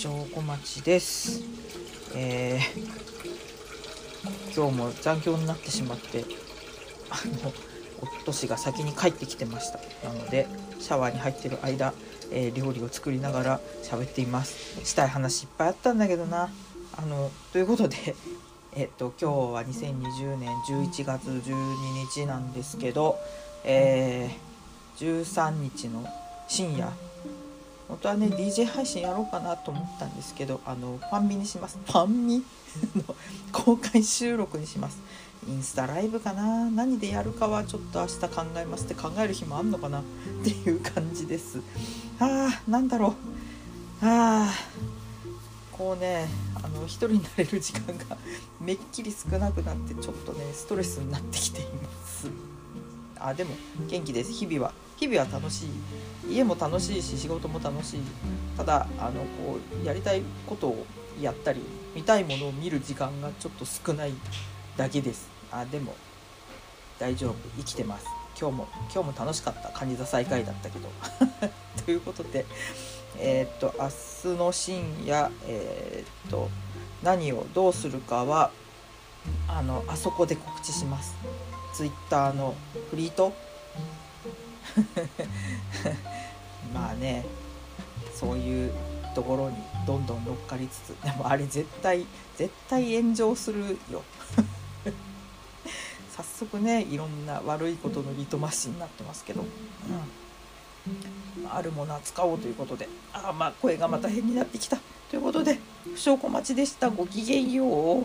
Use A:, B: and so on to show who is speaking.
A: 証小町です、えー今日も残業になってしまってあの夫氏が先に帰ってきてました。なのでシャワーに入ってる間、えー料理を作りながら喋っています。したい話いっぱいあったんだけどな。あのということでえっと今日は2020年11月12日なんですけど、えー13日の深夜本当はね DJ 配信やろうかなと思ったんですけどあのファンミにします。ファンミ？の公開収録にします。インスタライブかな？何でやるかはちょっと明日考えますって考える日もあんのかな？っていう感じです。あーなんだろう。あーこうねあの一人になれる時間がめっきり少なくなってちょっとねストレスになってきています。あでも元気です。日々は日々は楽しい。家も楽しいし仕事も楽しい。ただあのこうやりたいことをやったり見たいものを見る時間がちょっと少ないだけです。あでも大丈夫。生きてます。今日も今日も楽しかった。カニ座再会だったけど。ということでえーっと明日の深夜えーっと何をどうするかはあのあそこで告知します。ツイッターのフリート。まあねそういうところにどんどん乗っかりつつでもあれ絶対絶対炎上するよ。早速ねいろんな悪いことのリトマスになってますけど、うん、あるものは使おうということで。あまあ声がまた変になってきた。ということで不祥小町でした。ごきげんよう。